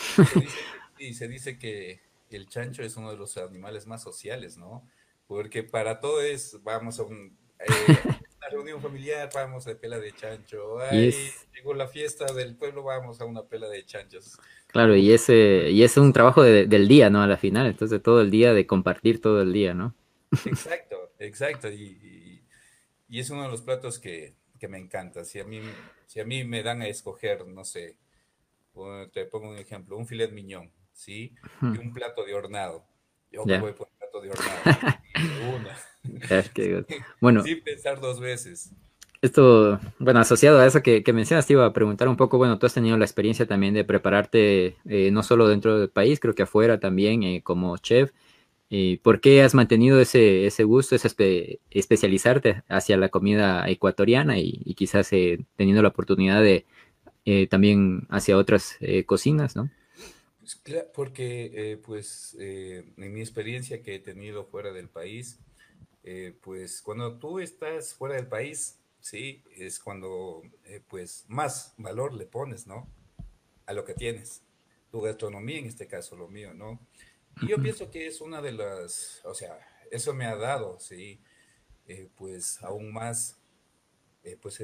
Y se dice que el chancho es uno de los animales más sociales, ¿no? Porque para todo es, vamos a un... Eh, reunión familiar, vamos a pela de chancho. Ay, llegó la fiesta del pueblo, vamos a una pela de chanchos. Claro, y ese, y es un trabajo del día, ¿no? A la final, entonces todo el día de compartir todo el día, ¿no? Exacto. exacto, y, es uno de los platos que, me encanta. Si a, mí, si a mí me dan a escoger, no sé, te pongo un ejemplo, un filet miñón, ¿sí? Y un plato de hornado. Yo me voy por un de una. bueno. Sin pensar dos veces. Esto, bueno, asociado a eso que, mencionas, te iba a preguntar un poco, bueno, tú has tenido la experiencia también de prepararte eh, no solo dentro del país, creo que afuera también eh, como chef. Eh, ¿Por qué has mantenido ese, ese gusto, ese especializarte hacia la comida ecuatoriana y, quizás teniendo la oportunidad de también hacia otras cocinas, ¿no? Porque pues en mi experiencia que he tenido fuera del país, pues cuando tú estás fuera del país, ¿sí? Es cuando, eh, pues, más valor le pones, ¿no? A lo que tienes. Tu gastronomía, en este caso, lo mío, ¿no? Y yo pienso que es una de las, o sea, eso me ha dado, ¿sí? Eh, pues, aún más, eh, pues,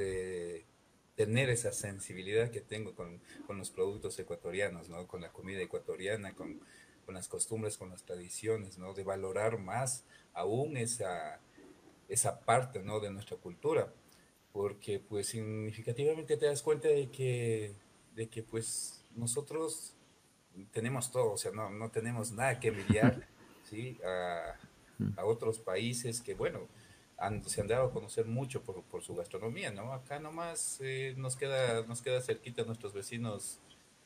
tener esa sensibilidad que tengo con, con, los productos ecuatorianos, ¿no? Con la comida ecuatoriana, con, con las costumbres, con las tradiciones, ¿no? De valorar más aún esa, esa parte, ¿no? De nuestra cultura porque pues significativamente te das cuenta de que, de que pues nosotros tenemos todo, o sea, no, no tenemos nada que envidiar ¿sí? a, a, otros países que, bueno, han, se han dado a conocer mucho por, por su gastronomía, ¿no? Acá nomás eh, nos, queda, nos queda cerquita nuestros vecinos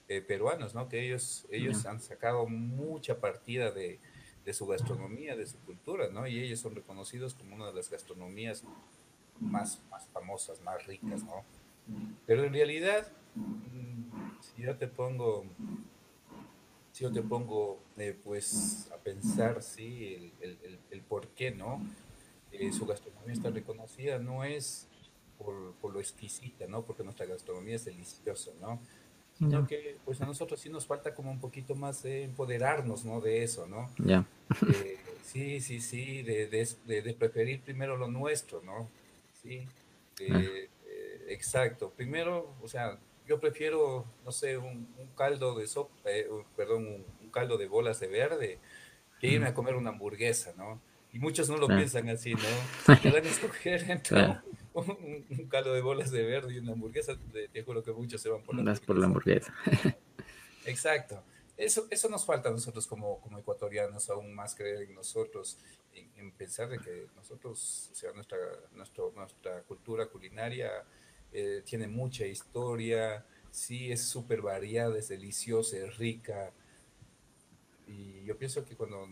eh, peruanos, ¿no? Que ellos, ellos han sacado mucha partida de, de su gastronomía, de su cultura, ¿no? Y ellos son reconocidos como una de las gastronomías más, más famosas, más ricas, ¿no? Pero en realidad, mm, si yo te pongo, si yo te pongo, eh, pues, a pensar, sí, el, el, el, por qué, ¿no? Eh, su gastronomía está reconocida, no es por, por, lo exquisita, ¿no? Porque nuestra gastronomía es deliciosa, ¿no? Sino que, pues, a nosotros sí nos falta como un poquito más de empoderarnos, ¿no? De eso, ¿no? Ya. Eh, sí, sí, sí, de, de, de preferir primero lo nuestro, ¿no? ¿sí? Ah. Eh, exacto. Primero, o sea, yo prefiero, no sé, un, caldo de sopa, eh, perdón, un, caldo de bolas de verde que irme a comer una hamburguesa, ¿no? Y muchos no lo piensan así, ¿no? Van a escoger entre un, caldo de bolas de verde y una hamburguesa, te, juro que muchos se van por la por la hamburguesa. Exacto. Eso, eso nos falta a nosotros como, como ecuatorianos, aún más creer en nosotros, en, pensar de que nosotros, o sea, nuestra, nuestro, nuestra cultura culinaria eh, tiene mucha historia, sí, es súper variada, es deliciosa, es rica. Y yo pienso que cuando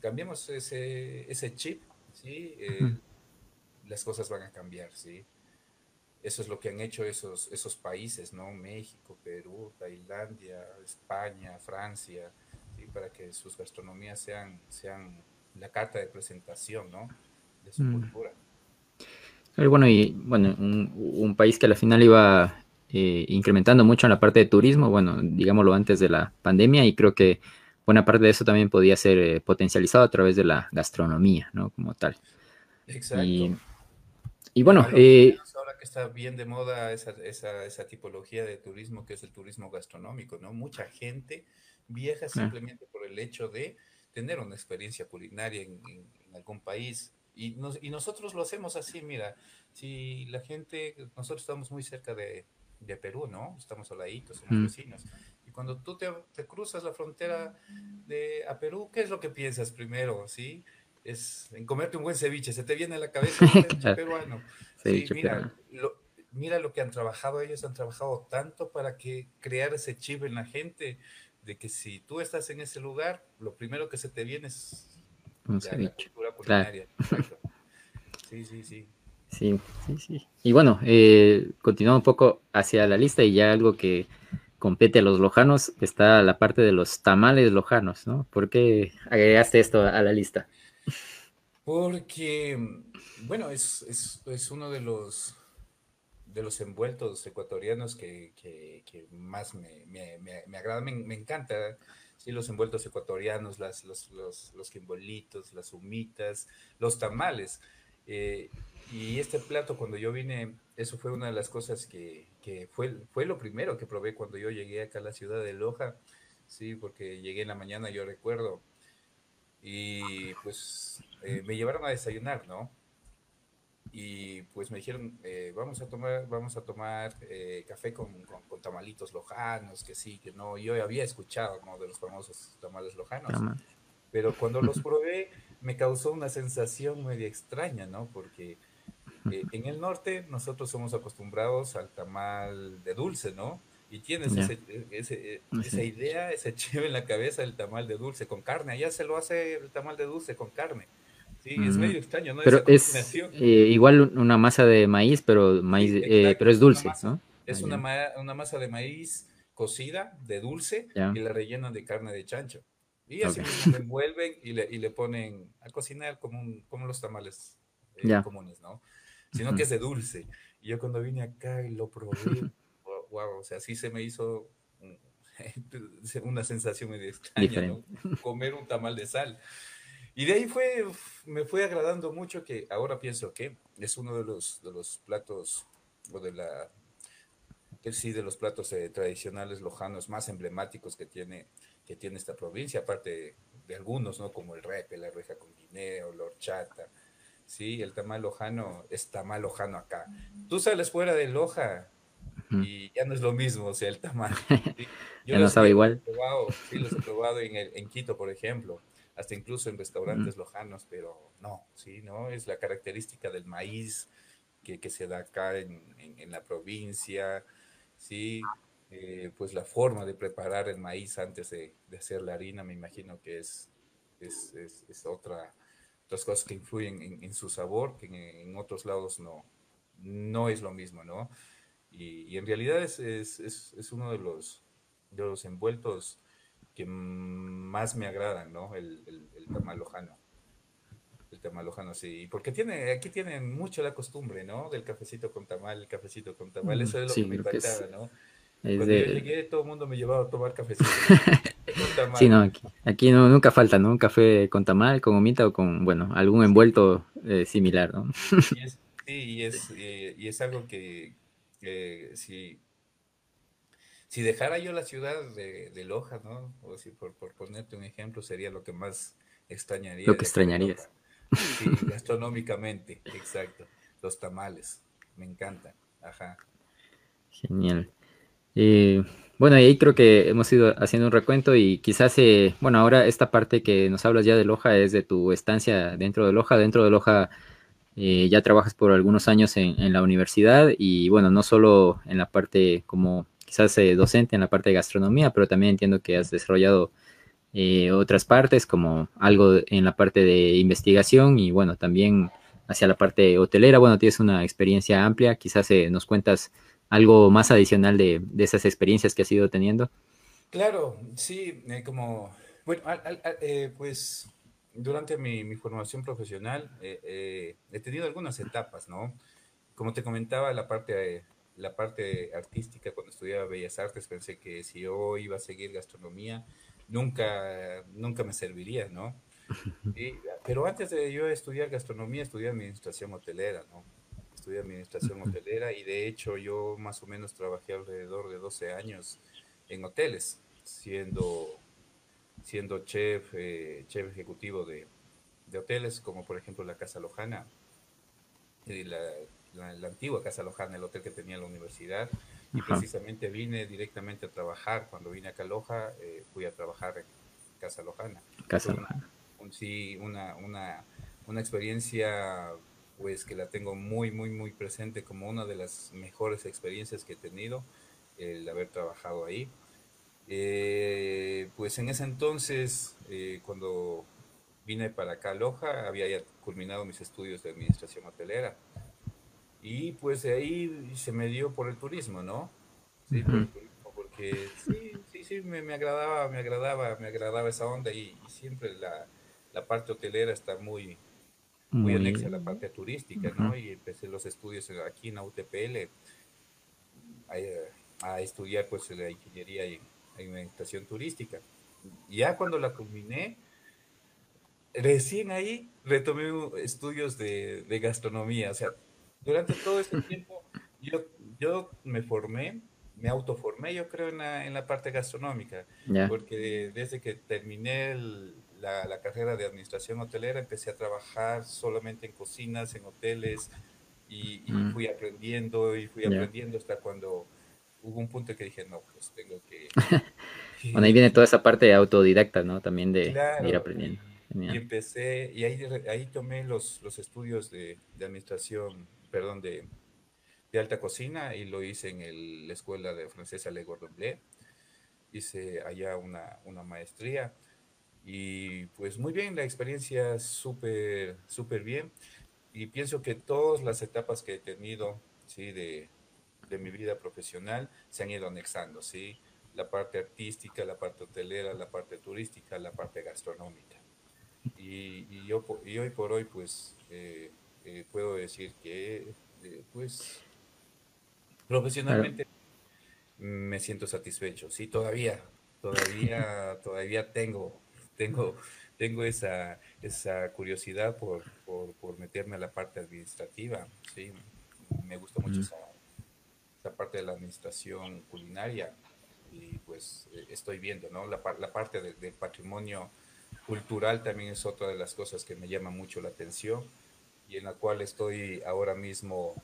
cambiamos ese, ese chip, ¿sí? Eh, las cosas van a cambiar, ¿sí? Eso es lo que han hecho esos, esos países, ¿no? México, Perú, Tailandia, España, Francia, para que sus gastronomías sean, sean la carta de presentación, ¿no? De su mm. cultura. Bueno, y bueno, un, país que al final iba eh, incrementando mucho en la parte de turismo, bueno, digámoslo antes de la pandemia, y creo que buena parte de eso también podía ser eh, potencializado a través de la gastronomía, ¿no? Como tal. Exacto. Y, bueno, eh, que está bien de moda esa, esa, esa, tipología de turismo que es el turismo gastronómico, ¿no? Mucha gente viaja simplemente por el hecho de tener una experiencia culinaria en, algún país. Y, y, nosotros lo hacemos así, mira, si la gente, nosotros estamos muy cerca de, de Perú, ¿no? Estamos al somos mm. vecinos. Cuando tú te, te, cruzas la frontera de, a Perú, ¿qué es lo que piensas primero, sí? Es en comerte un buen ceviche, se te viene a la cabeza el peruano. Sí, mira, lo, mira lo que han trabajado, ellos han trabajado tanto para que crear ese chip en la gente, de que si tú estás en ese lugar, lo primero que se te viene es la cultura culinaria. Sí, sí, sí. Sí, sí, sí. Y bueno, eh, continuando un poco hacia la lista y ya algo que compete a los lojanos, está la parte de los tamales lojanos, ¿no? ¿Por qué agregaste esto a la lista? Porque bueno, es, es, es, uno de los, de los envueltos ecuatorianos que, que, más me, me, me, agrada, me, encanta. Sí, los envueltos ecuatorianos, las, los, los, los quimbolitos, las humitas, los tamales. Eh, y este plato, cuando yo vine, eso fue una de las cosas que, que, fue, fue lo primero que probé cuando yo llegué acá a la ciudad de Loja. Sí, porque llegué en la mañana, yo recuerdo, y pues eh, me llevaron a desayunar, ¿no? Y pues me dijeron, eh, vamos a tomar, vamos a tomar eh, café con, con, tamalitos lojanos, que sí, que no. Yo había escuchado, ¿no? De los famosos tamales lojanos. Pero cuando los probé, me causó una sensación media extraña, ¿no? Porque en el norte nosotros somos acostumbrados al tamal de dulce, ¿no? Y tienes ese, ese, esa idea, ese chivo en la cabeza del tamal de dulce con carne. Allá se lo hace el tamal de dulce con carne. Sí, es medio extraño, ¿no? Pero es eh, igual una masa de maíz, pero maíz, eh, pero es dulce, ¿no? Es una, una, masa de maíz cocida, de dulce, y la rellenan de carne de chancho. Y así mismo lo envuelven y le, y le, ponen a cocinar como, un, como los tamales eh, comunes, ¿no? Sino que es de dulce. Y yo cuando vine acá y lo probé, wow, o sea, sí se me hizo una sensación medio extraña, ¿no? Comer un tamal de sal. Y de ahí fue, me fue agradando mucho que ahora pienso que es uno de los, de los platos, o de la, que sí, de los platos eh, tradicionales lojanos más emblemáticos que tiene, que tiene esta provincia, aparte de, algunos, ¿no? Como el repe, la reja con guineo, la horchata, sí, el tamal lojano es tamal lojano acá. Tú sales fuera de Loja y ya no es lo mismo, o sea, el tamal. ya no sabe igual. sí, los he probado en, el, en Quito, por ejemplo, hasta incluso en restaurantes lojanos, pero no, sí, ¿no? Es la característica del maíz que, que se da acá en, en, la provincia, sí, eh, pues la forma de preparar el maíz antes de, de hacer la harina, me imagino que es, es, es, otra, otras cosas que influyen en, en su sabor, que en, otros lados no, no es lo mismo, ¿no? Y, en realidad es, es, es, uno de los, de los envueltos que más me agradan, ¿no? El, el, el tamal lojano. El tamal lojano, sí. Porque tiene, aquí tienen mucho la costumbre, ¿no? Del cafecito con tamal, el cafecito con tamal. Eso es lo que me encantaba, ¿no? Cuando yo llegué, todo el mundo me llevaba a tomar cafecito. sí, no, aquí, no, nunca falta, ¿no? Un café con tamal, con humita o con, bueno, algún envuelto eh, similar, ¿no? sí, y es, eh, y es algo que, si, si dejara yo la ciudad de, de Loja, ¿no? O si por, por, ponerte un ejemplo, sería lo que más extrañaría. Lo que extrañarías. Sí, gastronómicamente, exacto. Los tamales, me encantan. Ajá. Genial. Eh, bueno, y ahí creo que hemos ido haciendo un recuento y quizás, eh, bueno, ahora esta parte que nos hablas ya de Loja es de tu estancia dentro de Loja. Dentro de Loja eh, ya trabajas por algunos años en, la universidad y bueno, no solo en la parte como quizás eh, docente, en la parte de gastronomía, pero también entiendo que has desarrollado eh, otras partes como algo en la parte de investigación y bueno, también hacia la parte hotelera. Bueno, tienes una experiencia amplia, quizás nos cuentas algo más adicional de, esas experiencias que has ido teniendo. Claro, sí, como, bueno, pues durante mi, formación profesional eh, eh, he tenido algunas etapas, ¿no? Como te comentaba, la parte, la parte artística, cuando estudiaba Bellas Artes, pensé que si yo iba a seguir gastronomía, nunca, nunca me serviría, ¿no? pero antes de yo estudiar gastronomía, estudié administración hotelera, ¿no? Estudié administración hotelera y de hecho yo más o menos trabajé alrededor de 12 años en hoteles, siendo siendo chef, eh, chef ejecutivo de, hoteles, como por ejemplo la Casa Lojana, la, la, antigua Casa Lojana, el hotel que tenía la universidad, y precisamente vine directamente a trabajar. Cuando vine a Loja, eh, fui a trabajar en Casa Lojana. Casa Lojana. sí, una, una, una experiencia pues que la tengo muy, muy, muy presente como una de las mejores experiencias que he tenido, el haber trabajado ahí. Eh, pues en ese entonces, eh, cuando vine para acá a Loja, había ya culminado mis estudios de administración hotelera. Y pues de ahí se me dio por el turismo, ¿no? Sí, porque sí, sí, sí, me, me, agradaba, me agradaba, me agradaba esa onda y, siempre la, la, parte hotelera está muy, muy, anexa a la parte turística, ¿no? Y empecé los estudios aquí en la UTPL a, a estudiar pues la ingeniería y en meditación turística. Ya cuando la culminé, recién ahí retomé estudios de, de gastronomía. O sea, durante todo este tiempo yo, yo me formé, me autoformé, yo creo, en la, en la parte gastronómica. Porque desde que terminé la, carrera de administración hotelera, empecé a trabajar solamente en cocinas, en hoteles, y, mm. fui aprendiendo y fui aprendiendo hasta cuando hubo un punto que dije, no, pues tengo que... bueno, ahí viene toda esa parte autodidacta, ¿no? También de, ir aprendiendo. Y, empecé, y ahí, ahí tomé los, los estudios de, de administración, perdón, de, de, alta cocina y lo hice en la escuela de francesa Le Gordon Bleu. Hice allá una, una maestría y pues muy bien, la experiencia súper, súper bien. Y pienso que todas las etapas que he tenido, ¿sí? De, de mi vida profesional se han ido anexando, ¿sí? La parte artística, la parte hotelera, la parte turística, la parte gastronómica. Y, y yo, y hoy por hoy, pues, eh, eh, puedo decir que, eh, pues, profesionalmente me siento satisfecho. Sí, todavía, todavía, todavía tengo, tengo, tengo esa, esa curiosidad por, por, por meterme a la parte administrativa. Sí, me gusta mucho esa esa parte de la administración culinaria y pues eh, estoy viendo, ¿no? La, la parte del patrimonio cultural también es otra de las cosas que me llama mucho la atención y en la cual estoy ahora mismo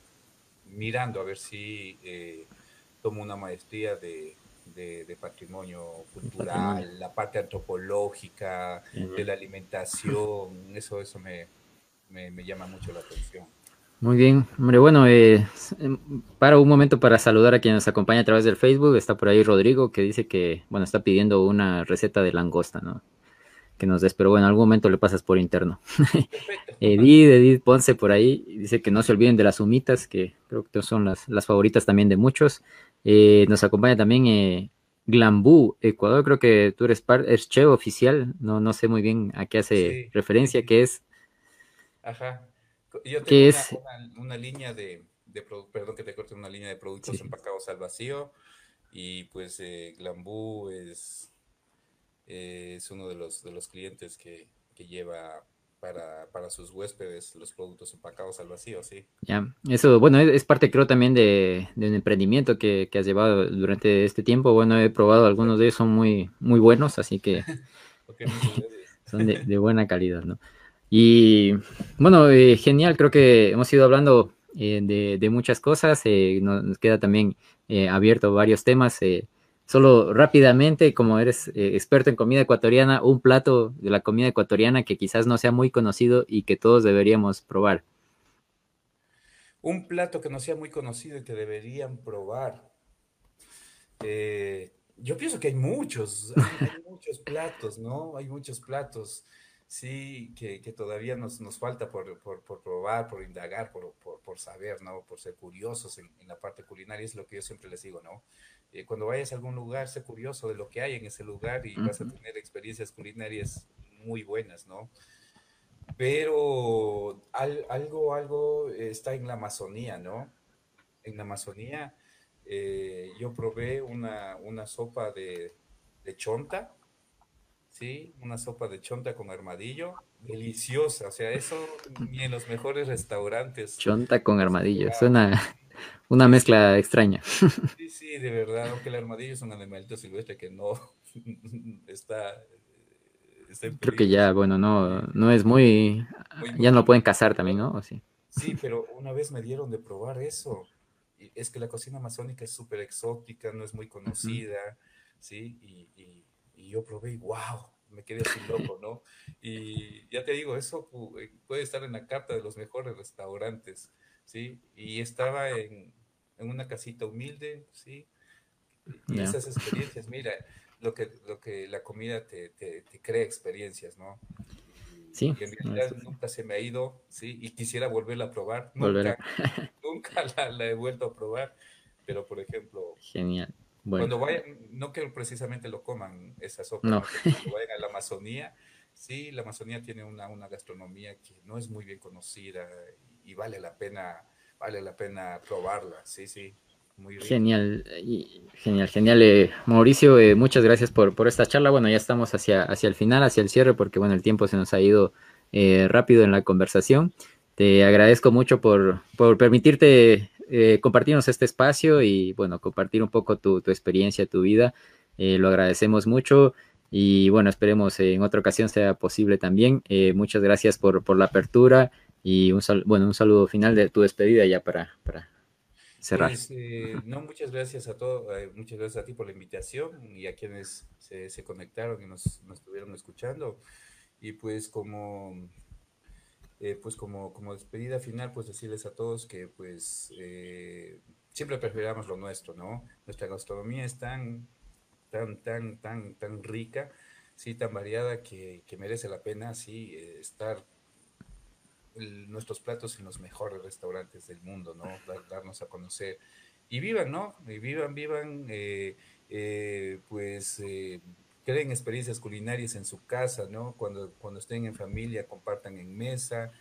mirando a ver si eh, tomo una maestría de, de, patrimonio cultural, la parte antropológica, de la alimentación, eso, eso me, me, me llama mucho la atención. Muy bien, hombre, bueno, eh, em, para un momento para saludar a quien nos acompaña a través del Facebook. Está por ahí Rodrigo que dice que, bueno, está pidiendo una receta de langosta, ¿no? Que nos des, pero bueno, en algún momento le pasas por interno. Edith, Edith Ponce por ahí, dice que no se olviden de las humitas, que creo que son las, las favoritas también de muchos. Eh, nos acompaña también eh, Glambú, Ecuador, creo que tú eres, eres chef oficial, no, no sé muy bien a qué hace referencia, que es... Ajá. Yo tengo es? Una, línea de, perdón que te corte, una línea de productos empacados al vacío. Y pues eh, Glambú es, es uno de los, de los clientes que, que lleva para, para, sus huéspedes los productos empacados al vacío, sí. Ya, eso, bueno, es, parte creo también de, de un emprendimiento que, que, has llevado durante este tiempo. Bueno, he probado algunos de ellos, son muy, muy buenos, así que son de, de, buena calidad, ¿no? Y bueno, eh, genial, creo que hemos ido hablando eh, de, muchas cosas, eh, nos, queda también abierto varios temas. Solo rápidamente, como eres experto en comida ecuatoriana, un plato de la comida ecuatoriana que quizás no sea muy conocido y que todos deberíamos probar. Un plato que no sea muy conocido y que deberían probar. yo pienso que hay muchos, hay muchos platos, ¿no? Hay muchos platos sí, que, que todavía nos, nos falta por, por, por, probar, por indagar, por, por, saber, ¿no? Por ser curiosos en, en, la parte culinaria, es lo que yo siempre les digo, ¿no? Eh, cuando vayas a algún lugar, sé curioso de lo que hay en ese lugar y vas a tener experiencias culinarias muy buenas, ¿no? Pero algo, algo está en la Amazonía, ¿no? En la Amazonía eh, yo probé una, una sopa de, de chonta, ¿sí? Una sopa de chonta con armadillo, deliciosa, o sea, eso ni en los mejores restaurantes. Chonta con armadillo, suena una mezcla extraña. Sí, sí, de verdad, aunque el armadillo es un animalito silvestre que no está... Creo que ya, bueno, no, no es muy... ya no lo pueden cazar también, ¿no? sí? sí, pero una vez me dieron de probar eso. Es que la cocina amazónica es súper exótica, no es muy conocida, ¿sí? Y, y y yo probé y wow, me quedé así loco, ¿no? Y ya te digo, eso eh, puede estar en la carta de los mejores restaurantes, ¿sí? Y estaba en, en una casita humilde, ¿sí? Y esas experiencias, mira, lo que, lo que la comida te, te, crea experiencias, ¿no? Sí. Y en realidad nunca se me ha ido, ¿sí? Y quisiera volverla a probar. Nunca, nunca la, la, he vuelto a probar. Pero, por ejemplo... Genial. Cuando vayan, no que precisamente lo coman esa sopa, no. cuando vayan a la Amazonía, sí, la Amazonía tiene una, una gastronomía que no es muy bien conocida y vale la pena, vale la pena probarla, sí, sí. Muy Genial, genial, genial. Eh, Mauricio, eh, muchas gracias por, por esta charla. Bueno, ya estamos hacia, hacia el final, hacia el cierre, porque bueno, el tiempo se nos ha ido eh, rápido en la conversación. Te agradezco mucho por, por permitirte eh, compartirnos este espacio y bueno, compartir un poco tu, experiencia, tu vida. Lo agradecemos mucho. Y bueno, esperemos en otra ocasión sea posible también. Muchas gracias por, por, la apertura y un, bueno, un saludo final de tu despedida ya para, para cerrar. Pues, eh, no, muchas gracias a todos, eh, muchas gracias a ti por la invitación y a quienes se, conectaron y nos, estuvieron escuchando. Y pues como, pues como, como despedida final, pues decirles a todos que pues siempre preferamos lo nuestro, ¿no? Nuestra gastronomía es tan tan, tan, tan, tan rica, sí, tan variada que, merece la pena, sí, eh, nuestros platos en los mejores restaurantes del mundo, ¿no? darnos a conocer. Y vivan, ¿no? Y vivan, vivan, eh, eh, pues creen experiencias culinarias en su casa, ¿no? Cuando, cuando estén en familia, compartan en mesa.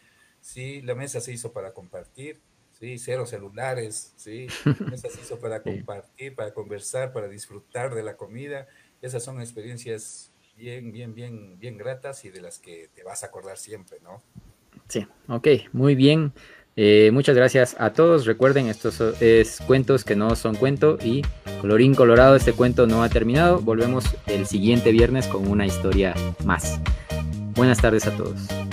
Sí, la mesa se hizo para compartir, ¿sí? Cero celulares, ¿sí? Mesa se hizo para compartir, para conversar, para disfrutar de la comida. Esas son experiencias bien, bien, bien, bien gratas y de las que te vas a acordar siempre, ¿no? Sí, ok, muy bien. Eh, muchas gracias a todos. Recuerden, estos es cuentos que no son cuento y colorín colorado, este cuento no ha terminado. Volvemos el siguiente viernes con una historia más. Buenas tardes a todos.